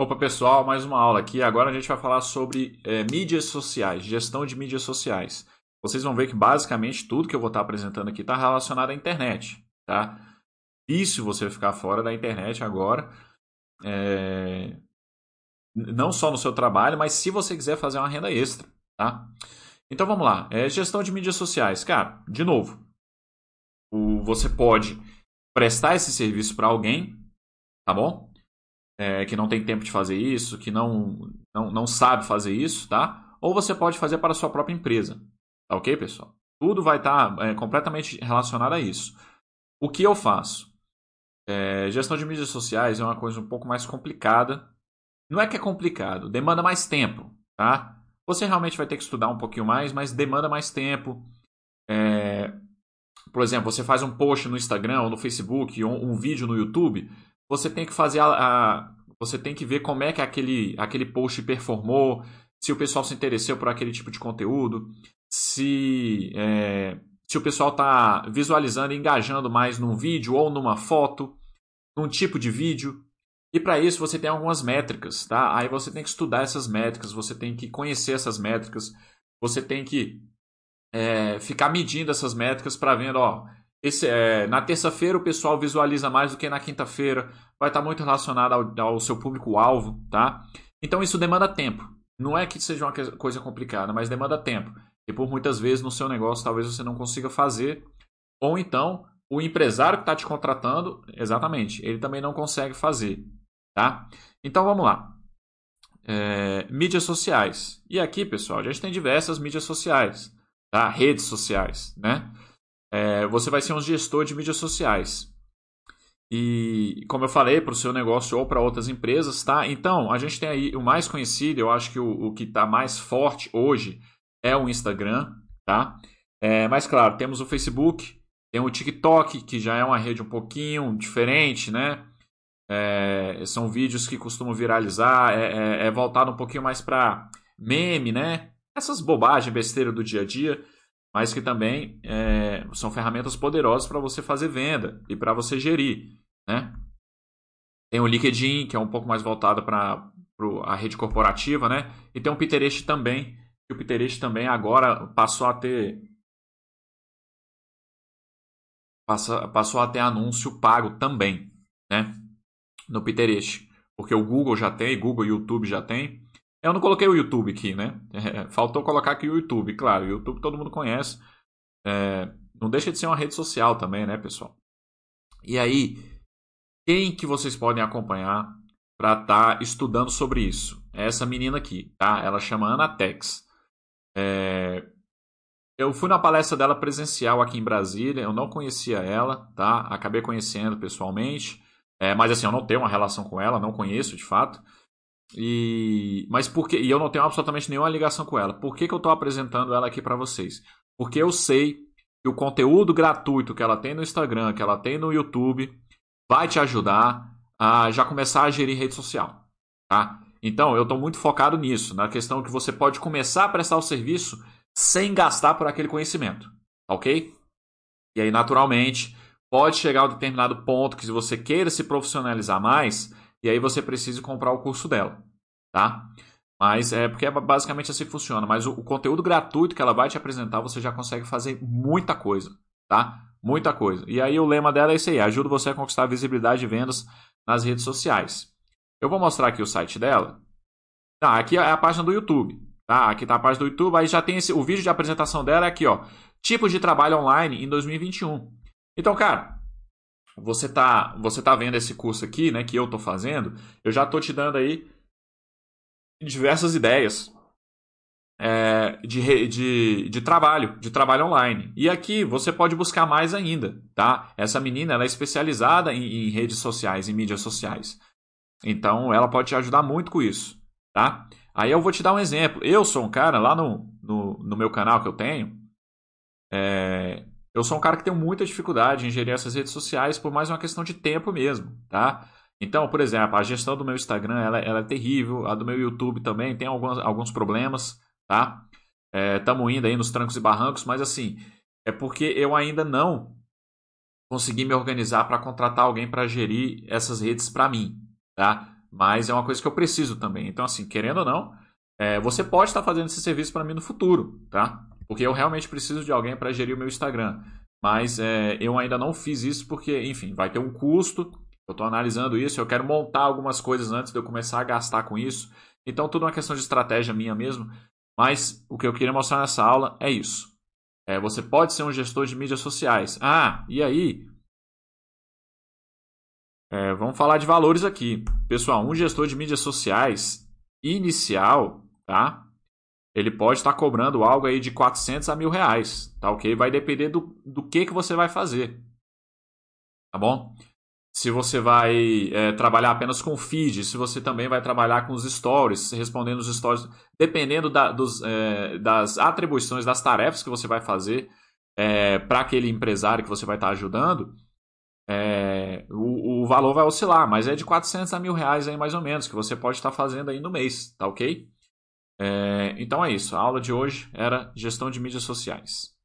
Opa, pessoal, mais uma aula aqui. Agora a gente vai falar sobre é, mídias sociais, gestão de mídias sociais. Vocês vão ver que basicamente tudo que eu vou estar apresentando aqui está relacionado à internet, tá? Se você ficar fora da internet agora, é... não só no seu trabalho, mas se você quiser fazer uma renda extra, tá? Então vamos lá, é, gestão de mídias sociais. Cara, de novo, o, você pode prestar esse serviço para alguém, tá bom? É, que não tem tempo de fazer isso, que não, não, não sabe fazer isso, tá? Ou você pode fazer para a sua própria empresa. Tá ok, pessoal? Tudo vai estar tá, é, completamente relacionado a isso. O que eu faço? É, gestão de mídias sociais é uma coisa um pouco mais complicada. Não é que é complicado, demanda mais tempo, tá? Você realmente vai ter que estudar um pouquinho mais, mas demanda mais tempo. É, por exemplo, você faz um post no Instagram ou no Facebook ou um vídeo no YouTube, você tem que fazer a, a, você tem que ver como é que aquele, aquele post performou, se o pessoal se interessou por aquele tipo de conteúdo, se, é, se o pessoal está visualizando e engajando mais num vídeo ou numa foto, num tipo de vídeo. E para isso você tem algumas métricas, tá? Aí você tem que estudar essas métricas, você tem que conhecer essas métricas, você tem que é, ficar medindo essas métricas para ver, ó, esse, é, na terça-feira o pessoal visualiza mais do que na quinta-feira. Vai estar muito relacionado ao, ao seu público-alvo, tá? Então isso demanda tempo. Não é que seja uma coisa complicada, mas demanda tempo. E por muitas vezes no seu negócio talvez você não consiga fazer. Ou então o empresário que está te contratando, exatamente, ele também não consegue fazer, tá? Então vamos lá. É, mídias sociais. E aqui, pessoal, a gente tem diversas mídias sociais, tá? Redes sociais, né? É, você vai ser um gestor de mídias sociais. E, como eu falei, para o seu negócio ou para outras empresas, tá? Então, a gente tem aí o mais conhecido, eu acho que o, o que está mais forte hoje é o Instagram, tá? É, mas, claro, temos o Facebook, tem o TikTok, que já é uma rede um pouquinho diferente, né? É, são vídeos que costumam viralizar, é, é, é voltado um pouquinho mais para meme, né? Essas bobagens, besteira do dia a dia mas que também é, são ferramentas poderosas para você fazer venda e para você gerir. Né? Tem o LinkedIn, que é um pouco mais voltado para a rede corporativa, né? e tem o Pinterest também, que o Pinterest também agora passou a ter passou a ter anúncio pago também, né? No Pinterest. Porque o Google já tem, Google e YouTube já tem. Eu não coloquei o YouTube aqui, né? É, faltou colocar aqui o YouTube. Claro, o YouTube todo mundo conhece. É, não deixa de ser uma rede social também, né, pessoal? E aí, quem que vocês podem acompanhar para estar tá estudando sobre isso? É essa menina aqui, tá? Ela chama Ana Tex. É, eu fui na palestra dela presencial aqui em Brasília. Eu não conhecia ela, tá? Acabei conhecendo pessoalmente. É, mas assim, eu não tenho uma relação com ela, não conheço de fato. E, mas por que, e eu não tenho absolutamente nenhuma ligação com ela. Por que, que eu estou apresentando ela aqui para vocês? Porque eu sei que o conteúdo gratuito que ela tem no Instagram, que ela tem no YouTube, vai te ajudar a já começar a gerir rede social. Tá? Então, eu estou muito focado nisso, na questão que você pode começar a prestar o serviço sem gastar por aquele conhecimento. Ok? E aí, naturalmente, pode chegar a um determinado ponto que, se você queira se profissionalizar mais, e aí você precisa comprar o curso dela, tá? Mas é porque é basicamente assim que funciona. Mas o, o, conteúdo gratuito que ela vai te apresentar, você já consegue fazer muita coisa, tá? Muita coisa. E aí o lema dela é esse aí: ajuda você a conquistar visibilidade e vendas nas redes sociais. Eu vou mostrar aqui o site dela. Tá, aqui é a página do YouTube. Tá, aqui tá a página do YouTube. Aí já tem esse, o vídeo de apresentação dela é aqui, ó. Tipos de trabalho online em 2021. Então, cara, você tá, você tá vendo esse curso aqui, né, que eu tô fazendo, eu já tô te dando aí diversas ideias é, de, de, de trabalho, de trabalho online. E aqui você pode buscar mais ainda, tá? Essa menina, ela é especializada em, em redes sociais, em mídias sociais. Então, ela pode te ajudar muito com isso, tá? Aí eu vou te dar um exemplo. Eu sou um cara lá no, no, no meu canal que eu tenho, é, eu sou um cara que tem muita dificuldade em gerir essas redes sociais por mais uma questão de tempo mesmo, tá? Então, por exemplo, a gestão do meu Instagram ela, ela é terrível, a do meu YouTube também tem alguns, alguns problemas, tá? Estamos é, indo aí nos trancos e barrancos, mas assim, é porque eu ainda não consegui me organizar para contratar alguém para gerir essas redes para mim, tá? Mas é uma coisa que eu preciso também. Então, assim, querendo ou não, é, você pode estar fazendo esse serviço para mim no futuro, tá? Porque eu realmente preciso de alguém para gerir o meu Instagram. Mas é, eu ainda não fiz isso porque, enfim, vai ter um custo. Eu estou analisando isso. Eu quero montar algumas coisas antes de eu começar a gastar com isso. Então, tudo uma questão de estratégia minha mesmo. Mas o que eu queria mostrar nessa aula é isso. É, você pode ser um gestor de mídias sociais. Ah, e aí? É, vamos falar de valores aqui. Pessoal, um gestor de mídias sociais inicial, tá? Ele pode estar cobrando algo aí de 400 a mil reais, tá ok? Vai depender do, do que, que você vai fazer, tá bom? Se você vai é, trabalhar apenas com feed, se você também vai trabalhar com os stories, respondendo os stories, dependendo da, dos, é, das atribuições, das tarefas que você vai fazer é, para aquele empresário que você vai estar ajudando, é, o, o, valor vai oscilar, mas é de 400 a mil reais aí mais ou menos, que você pode estar fazendo aí no mês, tá ok? É, então é isso, a aula de hoje era gestão de mídias sociais.